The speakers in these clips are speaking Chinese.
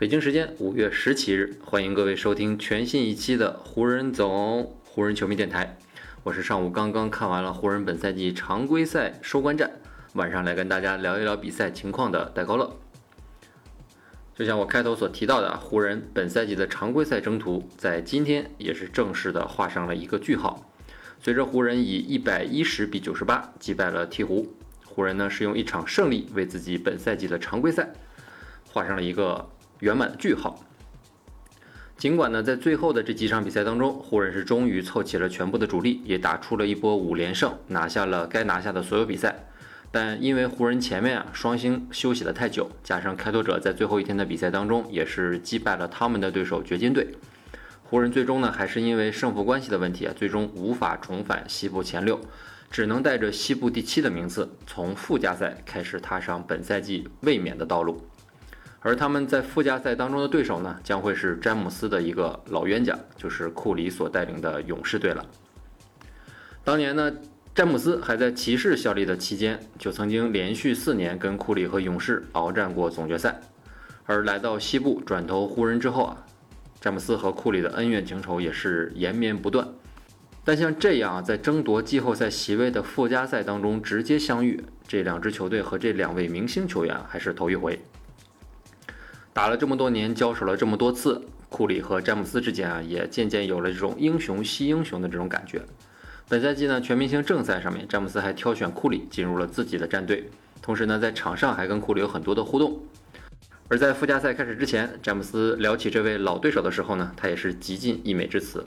北京时间五月十七日，欢迎各位收听全新一期的湖人总湖人球迷电台。我是上午刚刚看完了湖人本赛季常规赛收官战，晚上来跟大家聊一聊比赛情况的戴高乐。就像我开头所提到的，湖人本赛季的常规赛征途在今天也是正式的画上了一个句号。随着湖人以一百一十比九十八击败了鹈鹕，湖人呢是用一场胜利为自己本赛季的常规赛画上了一个。圆满的句号。尽管呢，在最后的这几场比赛当中，湖人是终于凑齐了全部的主力，也打出了一波五连胜，拿下了该拿下的所有比赛。但因为湖人前面啊双星休息了太久，加上开拓者在最后一天的比赛当中也是击败了他们的对手掘金队，湖人最终呢还是因为胜负关系的问题啊，最终无法重返西部前六，只能带着西部第七的名次，从附加赛开始踏上本赛季卫冕的道路。而他们在附加赛当中的对手呢，将会是詹姆斯的一个老冤家，就是库里所带领的勇士队了。当年呢，詹姆斯还在骑士效力的期间，就曾经连续四年跟库里和勇士鏖战过总决赛。而来到西部转投湖人之后啊，詹姆斯和库里的恩怨情仇也是延绵不断。但像这样啊在争夺季后赛席位的附加赛当中直接相遇，这两支球队和这两位明星球员还是头一回。打了这么多年，交手了这么多次，库里和詹姆斯之间啊，也渐渐有了这种英雄惜英雄的这种感觉。本赛季呢，全明星正赛上面，詹姆斯还挑选库里进入了自己的战队，同时呢，在场上还跟库里有很多的互动。而在附加赛开始之前，詹姆斯聊起这位老对手的时候呢，他也是极尽溢美之词。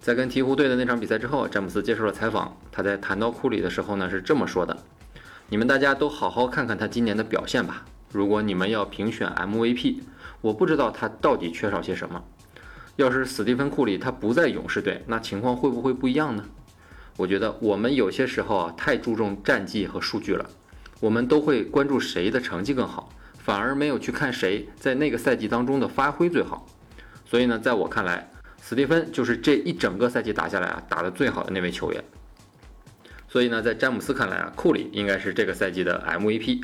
在跟鹈鹕队的那场比赛之后，詹姆斯接受了采访，他在谈到库里的时候呢，是这么说的：“你们大家都好好看看他今年的表现吧。”如果你们要评选 MVP，我不知道他到底缺少些什么。要是史蒂芬·库里他不在勇士队，那情况会不会不一样呢？我觉得我们有些时候啊太注重战绩和数据了，我们都会关注谁的成绩更好，反而没有去看谁在那个赛季当中的发挥最好。所以呢，在我看来，史蒂芬就是这一整个赛季打下来啊打得最好的那位球员。所以呢，在詹姆斯看来啊，库里应该是这个赛季的 MVP。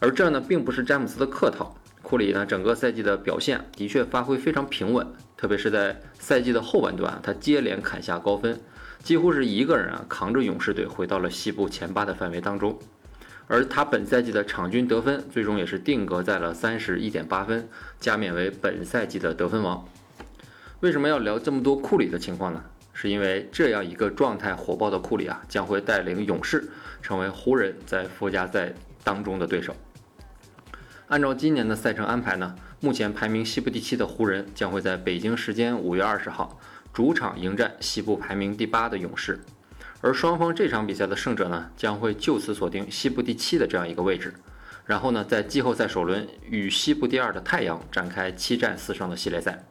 而这呢，并不是詹姆斯的客套。库里呢，整个赛季的表现的确发挥非常平稳，特别是在赛季的后半段，他接连砍下高分，几乎是一个人啊扛着勇士队回到了西部前八的范围当中。而他本赛季的场均得分最终也是定格在了三十一点八分，加冕为本赛季的得分王。为什么要聊这么多库里的情况呢？是因为这样一个状态火爆的库里啊，将会带领勇士成为湖人在附加赛当中的对手。按照今年的赛程安排呢，目前排名西部第七的湖人将会在北京时间五月二十号主场迎战西部排名第八的勇士，而双方这场比赛的胜者呢，将会就此锁定西部第七的这样一个位置，然后呢，在季后赛首轮与西部第二的太阳展开七战四胜的系列赛，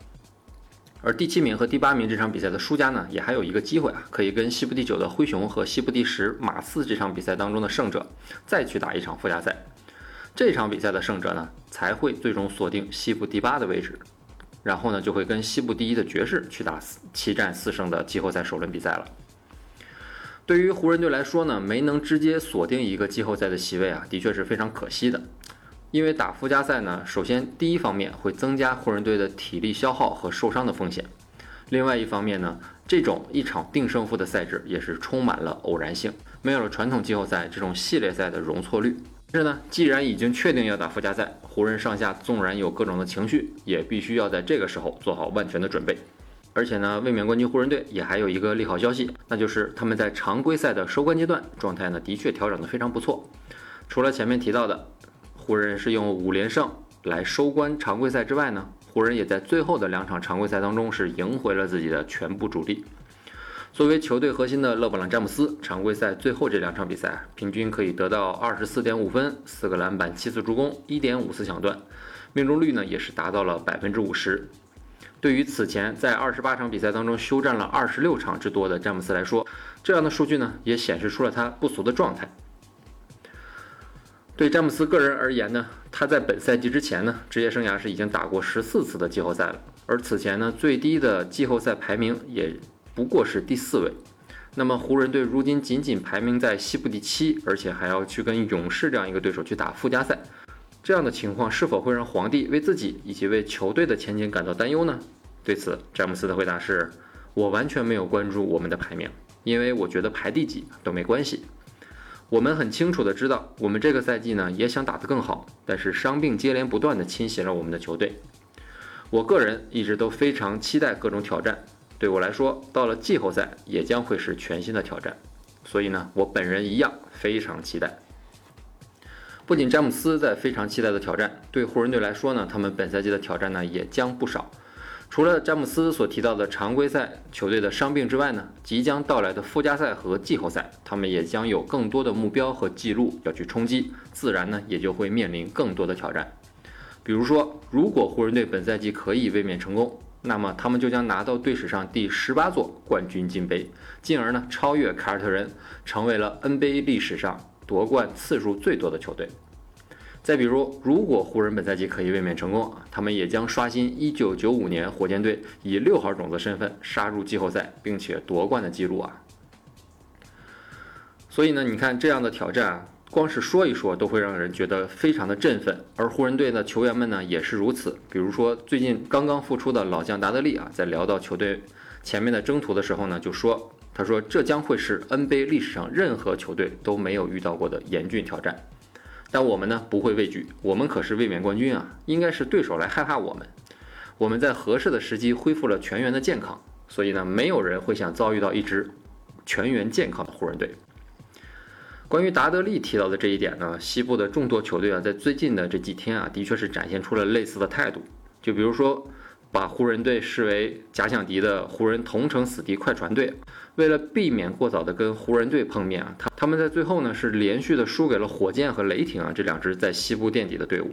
而第七名和第八名这场比赛的输家呢，也还有一个机会啊，可以跟西部第九的灰熊和西部第十马刺这场比赛当中的胜者再去打一场附加赛。这场比赛的胜者呢，才会最终锁定西部第八的位置，然后呢，就会跟西部第一的爵士去打七战四胜的季后赛首轮比赛了。对于湖人队来说呢，没能直接锁定一个季后赛的席位啊，的确是非常可惜的。因为打附加赛呢，首先第一方面会增加湖人队的体力消耗和受伤的风险，另外一方面呢，这种一场定胜负的赛制也是充满了偶然性，没有了传统季后赛这种系列赛的容错率。但是呢，既然已经确定要打附加赛，湖人上下纵然有各种的情绪，也必须要在这个时候做好万全的准备。而且呢，卫冕冠军湖人队也还有一个利好消息，那就是他们在常规赛的收官阶段状态呢，的确调整的非常不错。除了前面提到的湖人是用五连胜来收官常规赛之外呢，湖人也在最后的两场常规赛当中是赢回了自己的全部主力。作为球队核心的勒布朗·詹姆斯，常规赛最后这两场比赛，平均可以得到二十四点五分、四个篮板、七次助攻、一点五次抢断，命中率呢也是达到了百分之五十。对于此前在二十八场比赛当中休战了二十六场之多的詹姆斯来说，这样的数据呢，也显示出了他不俗的状态。对詹姆斯个人而言呢，他在本赛季之前呢，职业生涯是已经打过十四次的季后赛了，而此前呢，最低的季后赛排名也不过是第四位。那么湖人队如今仅仅排名在西部第七，而且还要去跟勇士这样一个对手去打附加赛。这样的情况是否会让皇帝为自己以及为球队的前景感到担忧呢？对此，詹姆斯的回答是：“我完全没有关注我们的排名，因为我觉得排第几都没关系。我们很清楚的知道，我们这个赛季呢也想打得更好，但是伤病接连不断的侵袭了我们的球队。我个人一直都非常期待各种挑战，对我来说，到了季后赛也将会是全新的挑战。所以呢，我本人一样非常期待。”不仅詹姆斯在非常期待的挑战，对湖人队来说呢，他们本赛季的挑战呢也将不少。除了詹姆斯所提到的常规赛球队的伤病之外呢，即将到来的附加赛和季后赛，他们也将有更多的目标和记录要去冲击，自然呢也就会面临更多的挑战。比如说，如果湖人队本赛季可以卫冕成功，那么他们就将拿到队史上第十八座冠军金杯，进而呢超越凯尔特人，成为了 NBA 历史上。夺冠次数最多的球队。再比如，如果湖人本赛季可以卫冕成功，他们也将刷新1995年火箭队以六号种子身份杀入季后赛并且夺冠的记录啊！所以呢，你看这样的挑战啊，光是说一说都会让人觉得非常的振奋。而湖人队的球员们呢，也是如此。比如说，最近刚刚复出的老将达德利啊，在聊到球队前面的征途的时候呢，就说。他说：“这将会是 NBA 历史上任何球队都没有遇到过的严峻挑战，但我们呢不会畏惧，我们可是卫冕冠军啊！应该是对手来害怕我们。我们在合适的时机恢复了全员的健康，所以呢，没有人会想遭遇到一支全员健康的湖人队。”关于达德利提到的这一点呢，西部的众多球队啊，在最近的这几天啊，的确是展现出了类似的态度，就比如说。把湖人队视为假想敌的湖人同城死敌快船队，为了避免过早的跟湖人队碰面啊，他他们在最后呢是连续的输给了火箭和雷霆啊这两支在西部垫底的队伍，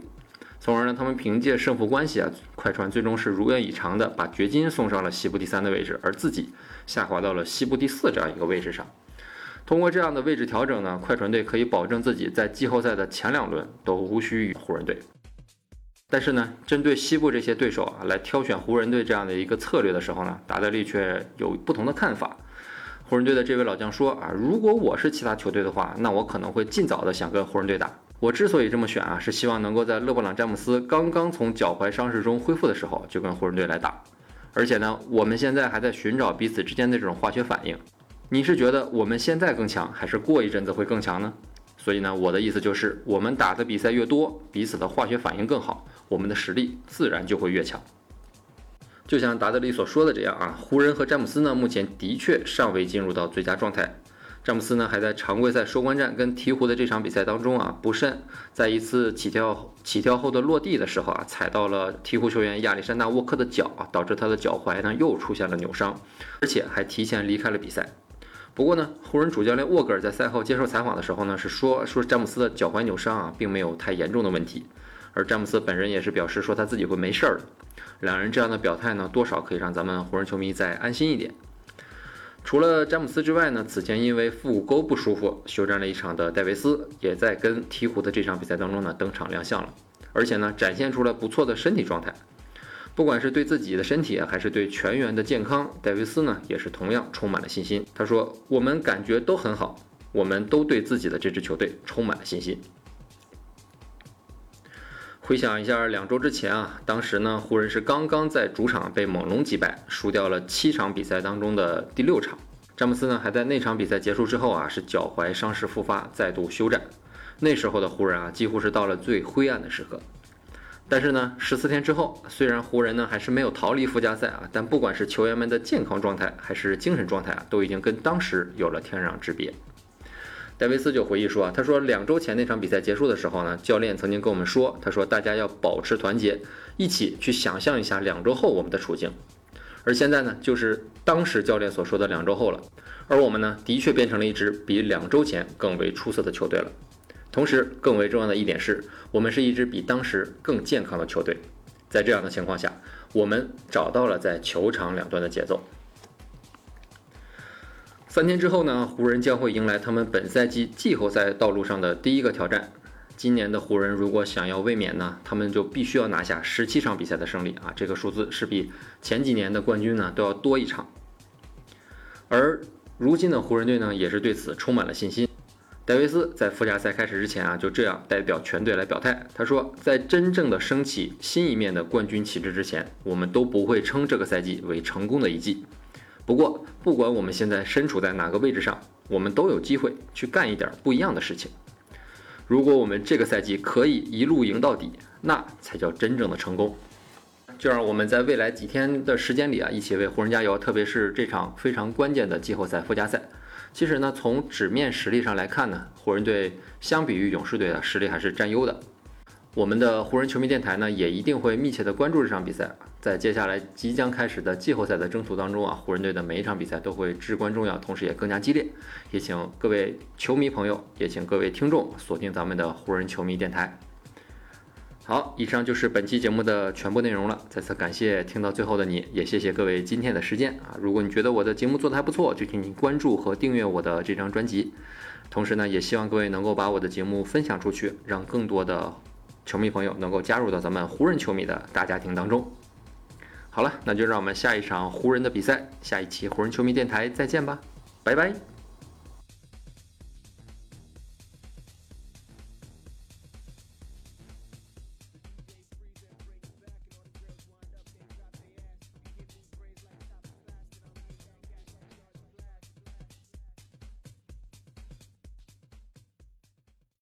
从而呢他们凭借胜负关系啊，快船最终是如愿以偿的把掘金送上了西部第三的位置，而自己下滑到了西部第四这样一个位置上。通过这样的位置调整呢，快船队可以保证自己在季后赛的前两轮都无需与湖人队。但是呢，针对西部这些对手啊，来挑选湖人队这样的一个策略的时候呢，达德利却有不同的看法。湖人队的这位老将说啊，如果我是其他球队的话，那我可能会尽早的想跟湖人队打。我之所以这么选啊，是希望能够在勒布朗詹姆斯刚刚从脚踝伤势中恢复的时候就跟湖人队来打。而且呢，我们现在还在寻找彼此之间的这种化学反应。你是觉得我们现在更强，还是过一阵子会更强呢？所以呢，我的意思就是，我们打的比赛越多，彼此的化学反应更好，我们的实力自然就会越强。就像达德利所说的这样啊，湖人和詹姆斯呢，目前的确尚未进入到最佳状态。詹姆斯呢，还在常规赛收官战跟鹈鹕的这场比赛当中啊，不慎在一次起跳起跳后的落地的时候啊，踩到了鹈鹕球员亚历山大沃克的脚啊，导致他的脚踝呢又出现了扭伤，而且还提前离开了比赛。不过呢，湖人主教练沃格尔在赛后接受采访的时候呢，是说说詹姆斯的脚踝扭伤啊，并没有太严重的问题，而詹姆斯本人也是表示说他自己会没事儿的。两人这样的表态呢，多少可以让咱们湖人球迷再安心一点。除了詹姆斯之外呢，此前因为腹股沟不舒服休战了一场的戴维斯，也在跟鹈鹕的这场比赛当中呢登场亮相了，而且呢展现出了不错的身体状态。不管是对自己的身体还是对全员的健康，戴维斯呢也是同样充满了信心。他说：“我们感觉都很好，我们都对自己的这支球队充满了信心。”回想一下两周之前啊，当时呢湖人是刚刚在主场被猛龙击败，输掉了七场比赛当中的第六场。詹姆斯呢还在那场比赛结束之后啊，是脚踝伤势复发，再度休战。那时候的湖人啊，几乎是到了最灰暗的时刻。但是呢，十四天之后，虽然湖人呢还是没有逃离附加赛啊，但不管是球员们的健康状态还是精神状态啊，都已经跟当时有了天壤之别。戴维斯就回忆说啊，他说两周前那场比赛结束的时候呢，教练曾经跟我们说，他说大家要保持团结，一起去想象一下两周后我们的处境。而现在呢，就是当时教练所说的两周后了，而我们呢，的确变成了一支比两周前更为出色的球队了。同时，更为重要的一点是，我们是一支比当时更健康的球队。在这样的情况下，我们找到了在球场两端的节奏。三天之后呢，湖人将会迎来他们本赛季季后赛道路上的第一个挑战。今年的湖人如果想要卫冕呢，他们就必须要拿下十七场比赛的胜利啊！这个数字是比前几年的冠军呢都要多一场。而如今的湖人队呢，也是对此充满了信心。戴维斯在附加赛开始之前啊，就这样代表全队来表态，他说：“在真正的升起新一面的冠军旗帜之前，我们都不会称这个赛季为成功的一季。”不过，不管我们现在身处在哪个位置上，我们都有机会去干一点不一样的事情。如果我们这个赛季可以一路赢到底，那才叫真正的成功。就让我们在未来几天的时间里啊，一起为湖人加油，特别是这场非常关键的季后赛附加赛。其实呢，从纸面实力上来看呢，湖人队相比于勇士队的实力还是占优的。我们的湖人球迷电台呢，也一定会密切的关注这场比赛。在接下来即将开始的季后赛的征途当中啊，湖人队的每一场比赛都会至关重要，同时也更加激烈。也请各位球迷朋友，也请各位听众锁定咱们的湖人球迷电台。好，以上就是本期节目的全部内容了。再次感谢听到最后的你，也谢谢各位今天的时间啊！如果你觉得我的节目做得还不错，就请你关注和订阅我的这张专辑。同时呢，也希望各位能够把我的节目分享出去，让更多的。球迷朋友能够加入到咱们湖人球迷的大家庭当中。好了，那就让我们下一场湖人的比赛，下一期湖人球迷电台再见吧，拜拜。